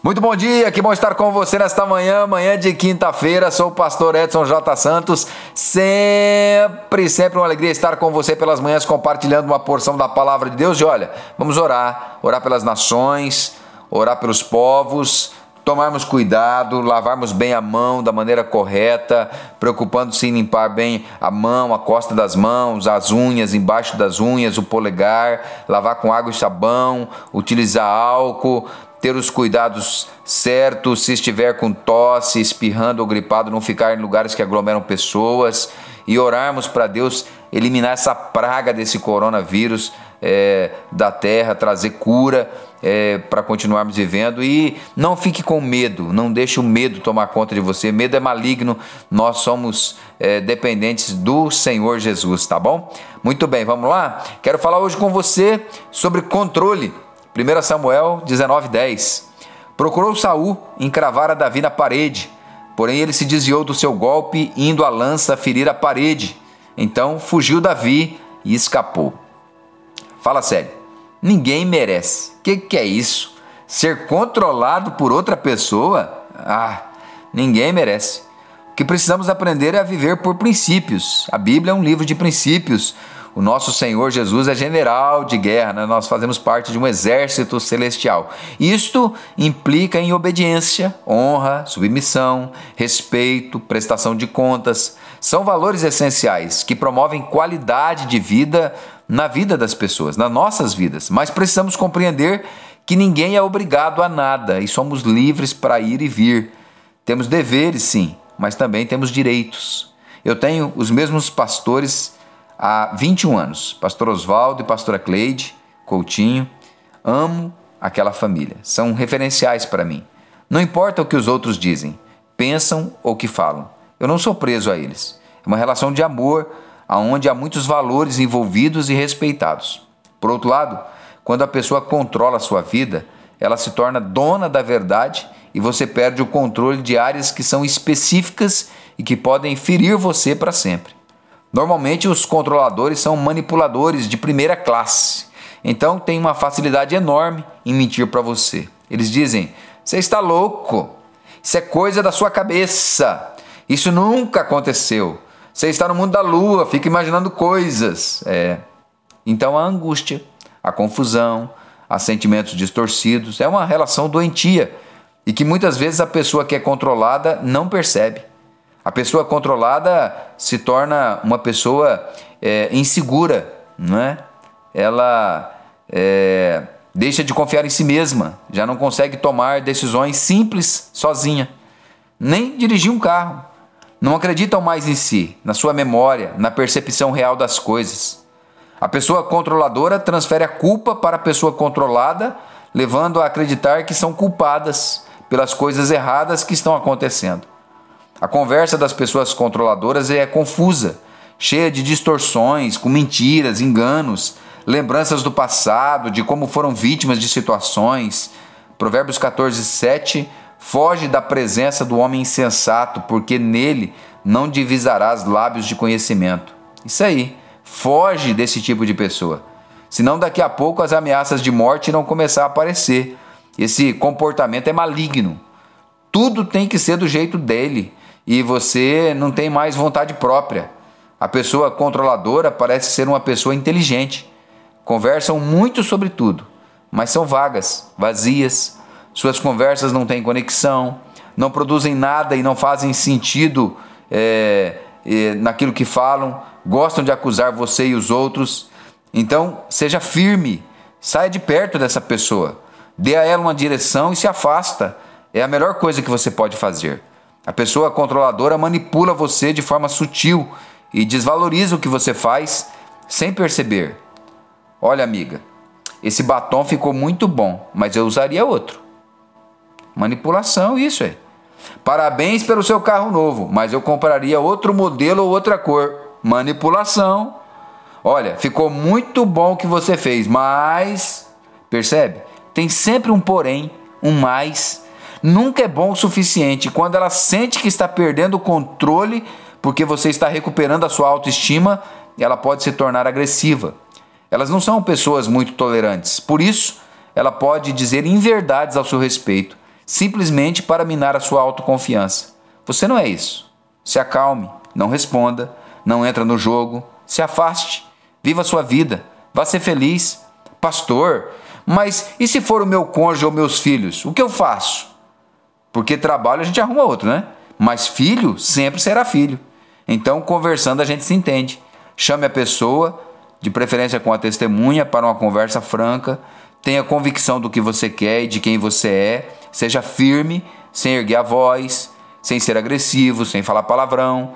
Muito bom dia, que bom estar com você nesta manhã, manhã de quinta-feira. Sou o pastor Edson J. Santos. Sempre, sempre uma alegria estar com você pelas manhãs compartilhando uma porção da palavra de Deus. E olha, vamos orar, orar pelas nações, orar pelos povos, tomarmos cuidado, lavarmos bem a mão da maneira correta, preocupando-se em limpar bem a mão, a costa das mãos, as unhas, embaixo das unhas, o polegar, lavar com água e sabão, utilizar álcool, ter os cuidados certos, se estiver com tosse, espirrando ou gripado, não ficar em lugares que aglomeram pessoas e orarmos para Deus eliminar essa praga desse coronavírus é, da terra, trazer cura é, para continuarmos vivendo e não fique com medo, não deixe o medo tomar conta de você. Medo é maligno, nós somos é, dependentes do Senhor Jesus, tá bom? Muito bem, vamos lá? Quero falar hoje com você sobre controle. 1 Samuel 19:10. Procurou Saul encravar a Davi na parede, porém ele se desviou do seu golpe, indo a lança ferir a parede. Então fugiu Davi e escapou. Fala sério. Ninguém merece. O que, que é isso? Ser controlado por outra pessoa? Ah, ninguém merece. O que precisamos aprender é a viver por princípios. A Bíblia é um livro de princípios o nosso Senhor Jesus é general de guerra, né? nós fazemos parte de um exército celestial. Isto implica em obediência, honra, submissão, respeito, prestação de contas. São valores essenciais que promovem qualidade de vida na vida das pessoas, nas nossas vidas. Mas precisamos compreender que ninguém é obrigado a nada e somos livres para ir e vir. Temos deveres, sim, mas também temos direitos. Eu tenho os mesmos pastores há 21 anos. Pastor Oswaldo e pastora Cleide Coutinho. Amo aquela família. São referenciais para mim. Não importa o que os outros dizem, pensam ou que falam. Eu não sou preso a eles. É uma relação de amor onde há muitos valores envolvidos e respeitados. Por outro lado, quando a pessoa controla a sua vida, ela se torna dona da verdade e você perde o controle de áreas que são específicas e que podem ferir você para sempre. Normalmente os controladores são manipuladores de primeira classe, então tem uma facilidade enorme em mentir para você. Eles dizem: você está louco, isso é coisa da sua cabeça, isso nunca aconteceu. Você está no mundo da lua, fica imaginando coisas. É. Então a angústia, a confusão, a sentimentos distorcidos é uma relação doentia e que muitas vezes a pessoa que é controlada não percebe. A pessoa controlada se torna uma pessoa é, insegura, não é? Ela é, deixa de confiar em si mesma, já não consegue tomar decisões simples sozinha, nem dirigir um carro. Não acreditam mais em si, na sua memória, na percepção real das coisas. A pessoa controladora transfere a culpa para a pessoa controlada, levando a acreditar que são culpadas pelas coisas erradas que estão acontecendo. A conversa das pessoas controladoras é confusa, cheia de distorções, com mentiras, enganos, lembranças do passado, de como foram vítimas de situações. Provérbios 14, 7 Foge da presença do homem insensato, porque nele não divisarás lábios de conhecimento. Isso aí, foge desse tipo de pessoa. Senão daqui a pouco as ameaças de morte irão começar a aparecer. Esse comportamento é maligno. Tudo tem que ser do jeito dele e você não tem mais vontade própria. A pessoa controladora parece ser uma pessoa inteligente. Conversam muito sobre tudo, mas são vagas, vazias. Suas conversas não têm conexão, não produzem nada e não fazem sentido é, é, naquilo que falam. Gostam de acusar você e os outros. Então, seja firme, saia de perto dessa pessoa, dê a ela uma direção e se afasta. É a melhor coisa que você pode fazer. A pessoa controladora manipula você de forma sutil e desvaloriza o que você faz sem perceber. Olha, amiga, esse batom ficou muito bom, mas eu usaria outro. Manipulação, isso é. Parabéns pelo seu carro novo, mas eu compraria outro modelo ou outra cor. Manipulação. Olha, ficou muito bom o que você fez, mas. Percebe? Tem sempre um porém, um mais nunca é bom o suficiente. Quando ela sente que está perdendo o controle porque você está recuperando a sua autoestima, ela pode se tornar agressiva. Elas não são pessoas muito tolerantes. Por isso, ela pode dizer inverdades ao seu respeito, simplesmente para minar a sua autoconfiança. Você não é isso. Se acalme, não responda, não entra no jogo, se afaste, viva a sua vida, vá ser feliz. Pastor, mas e se for o meu cônjuge ou meus filhos? O que eu faço? Porque trabalho a gente arruma outro, né? Mas filho sempre será filho. Então, conversando, a gente se entende. Chame a pessoa, de preferência com a testemunha, para uma conversa franca. Tenha convicção do que você quer e de quem você é. Seja firme, sem erguer a voz, sem ser agressivo, sem falar palavrão.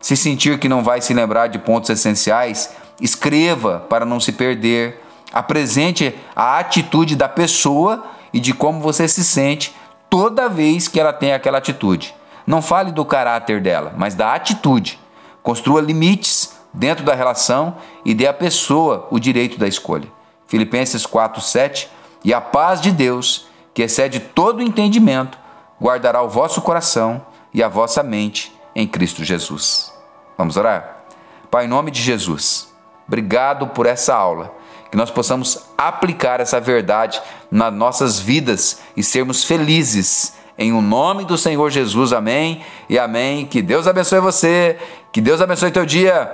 Se sentir que não vai se lembrar de pontos essenciais, escreva para não se perder. Apresente a atitude da pessoa e de como você se sente toda vez que ela tem aquela atitude. Não fale do caráter dela, mas da atitude. Construa limites dentro da relação e dê à pessoa o direito da escolha. Filipenses 4:7 E a paz de Deus, que excede todo entendimento, guardará o vosso coração e a vossa mente em Cristo Jesus. Vamos orar? Pai, em nome de Jesus, obrigado por essa aula. Que nós possamos aplicar essa verdade nas nossas vidas e sermos felizes em o nome do Senhor Jesus, amém e amém. Que Deus abençoe você, que Deus abençoe teu dia.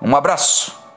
Um abraço.